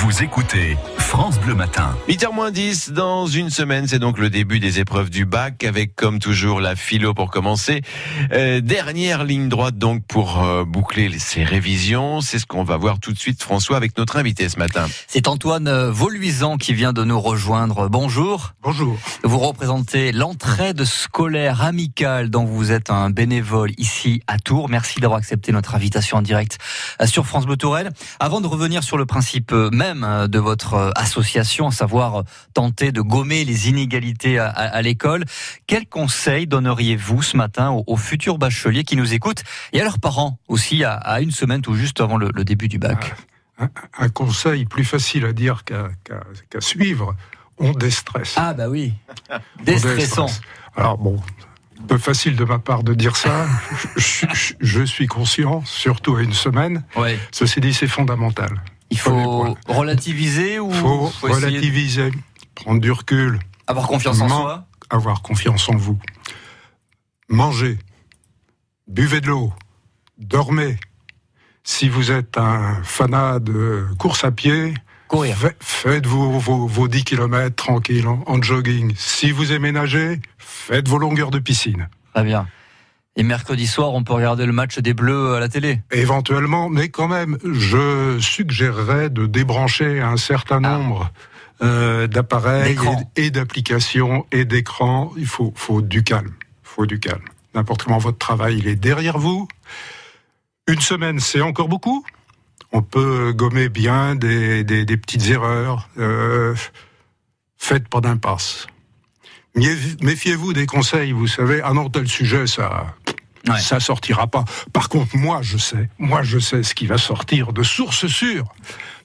Vous écoutez France Bleu Matin. 8h 10, dans une semaine, c'est donc le début des épreuves du bac, avec comme toujours la philo pour commencer. Euh, dernière ligne droite donc pour euh, boucler ces révisions. C'est ce qu'on va voir tout de suite, François, avec notre invité ce matin. C'est Antoine Voluisan qui vient de nous rejoindre. Bonjour. Bonjour. Vous représentez l'entraide scolaire amicale dont vous êtes un bénévole ici à Tours. Merci d'avoir accepté notre invitation en direct euh, sur France Bleu Tourelle. Avant de revenir sur le principe même de votre association, à savoir tenter de gommer les inégalités à, à, l'école, quel conseil donneriez-vous ce matin aux, aux, futurs bacheliers qui nous écoutent et à leurs parents aussi à, à une semaine tout juste avant le, le début du bac un, un, conseil plus facile à dire qu'à qu qu suivre, on déstresse. Ah bah oui, déstressant. Alors bon, peu facile de ma part de dire ça. je, je, je, suis conscient, surtout à une semaine. Ouais. Ceci dit, c'est fondamental. Il faut relativiser ou faut, faut relativiser, prendre du recul, avoir confiance en soi, avoir confiance en vous. Mangez, buvez de l'eau, dormez. Si vous êtes un fanat de course à pied, Courir. faites vos, vos, vos 10 km tranquille en, en jogging. Si vous aimez nager, faites vos longueurs de piscine. Très bien. Et mercredi soir, on peut regarder le match des Bleus à la télé Éventuellement, mais quand même, je suggérerais de débrancher un certain Ah. nombre euh, d'appareils et d'applications et d'écrans. Il faut, faut du calme. faut du calme. N'importe comment votre travail, il est derrière vous. Une semaine, c'est encore beaucoup. On peut gommer bien des, des, des petites erreurs. Euh, faites pas d'impasse. Méfiez-vous des conseils, vous savez. Ah non, tel sujet, ça, Ouais. ça sortira pas. Par contre, moi, je sais, moi, je sais ce qui va sortir de sources sûres.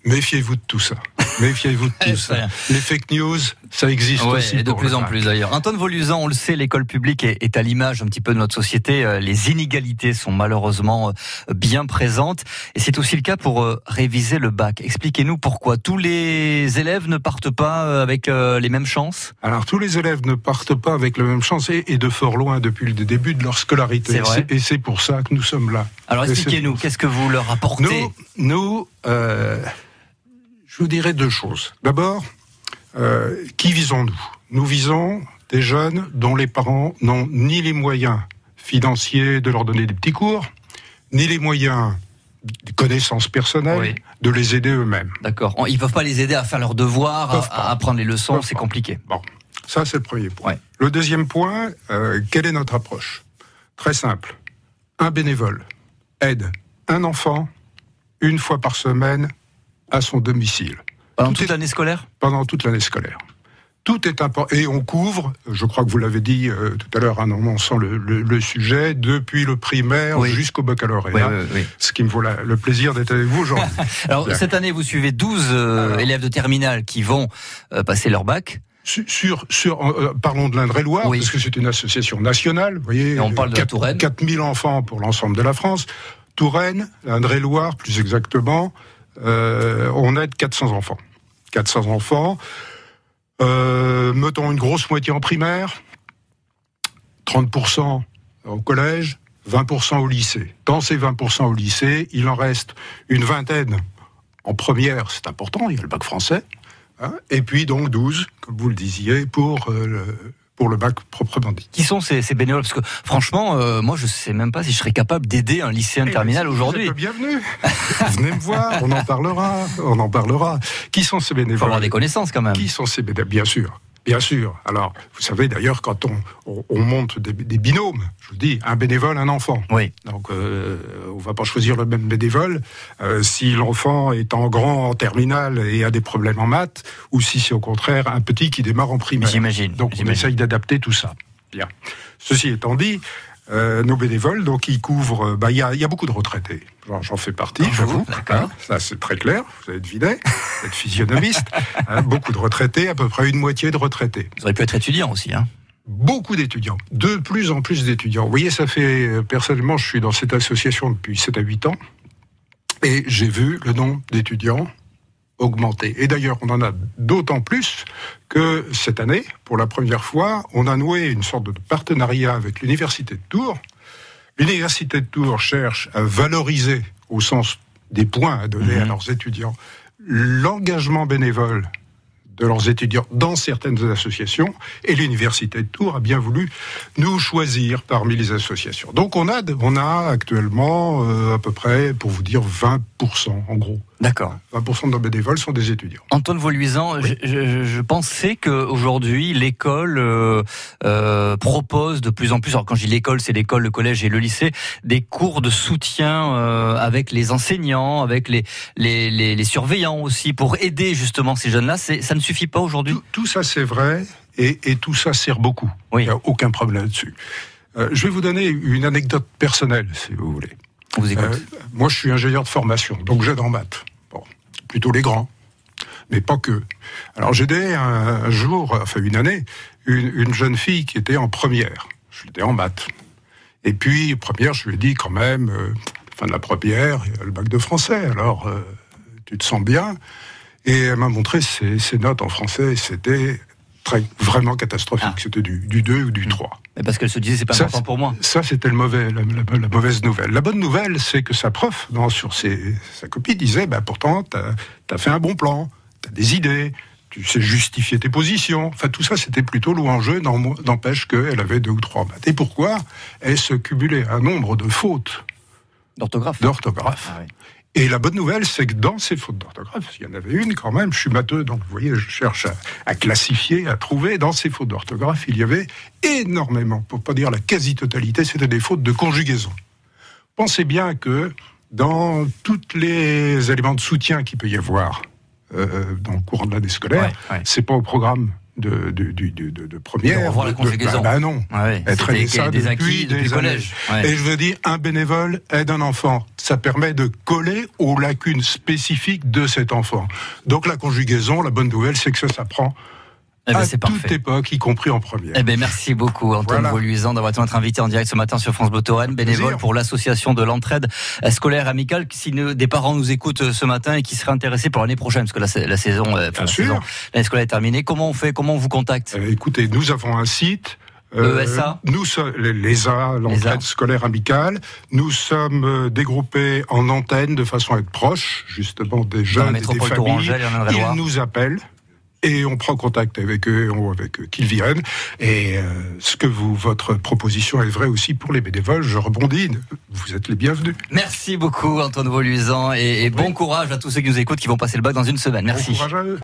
Méfiez-vous de tout ça. Méfiez-vous de tout ça. Les fake news, ça existe Ouais, aussi. et de plus en plus d'ailleurs. Antoine Volusan, on le sait, l'école publique est, est à l'image un petit peu de notre société. Euh, Les inégalités sont malheureusement euh, bien présentes. Et c'est aussi le cas pour euh, réviser le bac. Expliquez-nous pourquoi. Tous les élèves ne partent pas avec euh, les mêmes chances? Alors, tous les élèves ne partent pas avec la même chance et, et de fort loin depuis le début de leur scolarité. C'est vrai. Et c'est pour ça que nous sommes là. Alors expliquez-nous, qu'est-ce que vous leur apportez? Nous, nous euh, je vous dirais deux choses. D'abord, euh, qui visons-nous? Nous visons des jeunes dont les parents n'ont ni les moyens financiers de leur donner des petits cours, ni les moyens de connaissances personnelles Oui. de les aider eux-mêmes. D'accord. Ils peuvent pas les aider à faire leurs devoirs, à, apprendre les leçons, c'est compliqué. Bon, ça c'est le premier point. Ouais. Le deuxième point, euh, quelle est notre approche? Très simple. Un bénévole aide un enfant une fois par semaine à son domicile Pendant Tout toute l'année scolaire pendant toute l'année scolaire. Tout est important et on couvre, je crois que vous l'avez dit euh, tout à l'heure en annonçant le, le- le sujet, depuis le primaire Oui. jusqu'au baccalauréat. oui, oui. Ce qui me vaut la- le plaisir d'être avec vous aujourd'hui. Alors Bien. cette année, vous suivez 12 euh, Alors. élèves de terminale qui vont euh, passer leur bac. Sur, sur, euh, parlons de l'Indre-et-Loire, Oui. parce que c'est une association nationale. Vous voyez, Et on parle de la quatre- Touraine. 4000 enfants pour l'ensemble de la France. Touraine, l'Indre-et-Loire, plus exactement, euh, on aide 400 enfants. 400 enfants. Euh, mettons une grosse moitié en primaire, 30% au collège, 20% au lycée. Dans ces 20% au lycée, il en reste une vingtaine en première, c'est important, il y a le bac français, hein, et puis donc 12, comme vous le disiez, pour, euh, le, pour le bac proprement dit. Qui sont ces, ces bénévoles? Parce que franchement, euh, moi, je sais même pas si je serais capable d'aider un lycéen de Eh terminale ben, si, aujourd'hui. Bienvenue. Venez me voir, on en parlera, on en parlera. Qui sont ces Il faut bénévoles? avoir des connaissances quand même. Qui sont ces bénévoles? Bien sûr. Bien sûr. Alors, vous savez d'ailleurs, quand on, on, on monte des, des, binômes, je vous dis, un bénévole, un enfant. Oui. Donc, euh, on va pas choisir le même bénévole euh, si l'enfant est en grand, en terminale et a des problèmes en maths, ou si c'est au contraire un petit qui démarre en primaire. J'imagine. Donc, on essaye d'adapter tout ça. Bien. Ceci étant dit, euh, nos bénévoles, donc ils couvrent. euh, bah, Il y, a, y a beaucoup de retraités. J'en- fais partie, J'avoue, j'avoue. Hein, ça, c'est très clair. Vous avez deviné. Vous êtes physionomiste. Hein, beaucoup de retraités, à peu près une moitié de retraités. Vous auriez pu être étudiant aussi. Hein. Beaucoup d'étudiants. De plus en plus d'étudiants. Vous voyez, ça fait. euh, Personnellement, je suis dans cette association depuis 7 à 8 ans. Et j'ai vu le nombre d'étudiants augmenter. Et d'ailleurs, on en a d'autant plus que cette année, pour la première fois, on a noué une sorte de partenariat avec l'Université de Tours. L'Université de Tours cherche à valoriser, au sens des points à donner à Mhm. leurs étudiants, l'engagement bénévole de leurs étudiants dans certaines associations, et l'université de Tours a bien voulu nous choisir parmi les associations. Donc on a, on a actuellement euh, à peu près, pour vous dire, 20% en gros. D'accord. 20% de nos bénévoles sont des étudiants. Antoine Voluisan, je, je, je, pensais qu'aujourd'hui, l'école euh, euh, propose de plus en plus, alors quand je dis l'école, c'est l'école, le collège et le lycée, des cours de soutien euh, avec les enseignants, avec les, les, les, les, surveillants aussi, pour aider justement ces jeunes-là. Ça ne suffit pas aujourd'hui? Tout, tout, ça, c'est vrai, et, et, tout ça sert beaucoup. Oui. Il n'y a aucun problème là-dessus. Je vais vous donner une anecdote personnelle, si vous voulez. On vous écoute. moi, je suis ingénieur de formation, donc j'aide en maths plutôt les grands, mais pas que. Alors j'ai aidé un, jour, enfin une année, une, une, jeune fille qui était en première. Je l'étais en maths. Et puis, première, je lui ai dit quand même, euh, fin de la première, il y a le bac de français, alors euh, tu te sens bien. Et elle m'a montré ses, ses, notes en français, c'était très, vraiment catastrophique. Ah. C'était du, du 2 ou du 3. Mmh. Mais parce qu'elle se disait, c'est pas ça, important pour moi. Ça, c'était le mauvais, la, la, la, mauvaise nouvelle. La bonne nouvelle, c'est que sa prof, dans, sur ses, sa copie, disait, bah, pourtant, t'as as fait un bon plan, t'as des idées, tu sais justifier tes positions. Enfin, tout ça, c'était plutôt louangeux, n'empêche qu'elle avait deux ou trois maths. Et pourquoi Elle se cumulait un nombre de fautes. D'orthographe. D'orthographe. Ah, oui. Et la bonne nouvelle, c'est que dans ces fautes d'orthographe, il y en avait une quand même, je suis matheux, donc vous voyez, je cherche à, à classifier, à trouver. Dans ces fautes d'orthographe, il y avait énormément, pour pas dire la quasi-totalité, c'était des fautes de conjugaison. Pensez bien que dans tous les éléments de soutien qu'il peut y avoir euh, dans le courant de l'année scolaire, ouais, ouais. c'est pas au programme de, de, de, de, de première. revoir la conjugaison. bah, bah, non. Ouais, Être des, ça des depuis acquis des depuis collège. Ouais. Et je veux dire, un bénévole aide un enfant. Ça permet de coller aux lacunes spécifiques de cet enfant. Donc la conjugaison, la bonne nouvelle, c'est que ça s'apprend eh ben, à toute parfait. époque, y compris en première. Eh ben, merci beaucoup, Antoine voilà. D'avoir été notre invité en direct ce matin sur France Bleu Touraine, bénévole pour l'association de l'entraide scolaire amicale. Si des parents nous écoutent ce matin et qui seraient intéressés pour l'année prochaine, parce que la, la saison, euh, l'année scolaire est terminée, comment on fait Comment on vous contacte? Euh, Écoutez, nous avons un site. Euh, ESA Nous sommes l'ESA, l'entraide scolaire amicale. Nous sommes euh, dégroupés en antenne de façon à être proches, justement, des jeunes et des familles. Ils nous appellent et on prend contact avec eux, avec qu'ils viennent. Et euh, ce que vous, votre proposition est vraie aussi pour les bénévoles. Je rebondis. Vous êtes les bienvenus. Merci beaucoup, Antoine Voluisan, et, et bon courage à tous ceux qui nous écoutent, qui vont passer le bac dans une semaine. Merci. Bon courage à eux.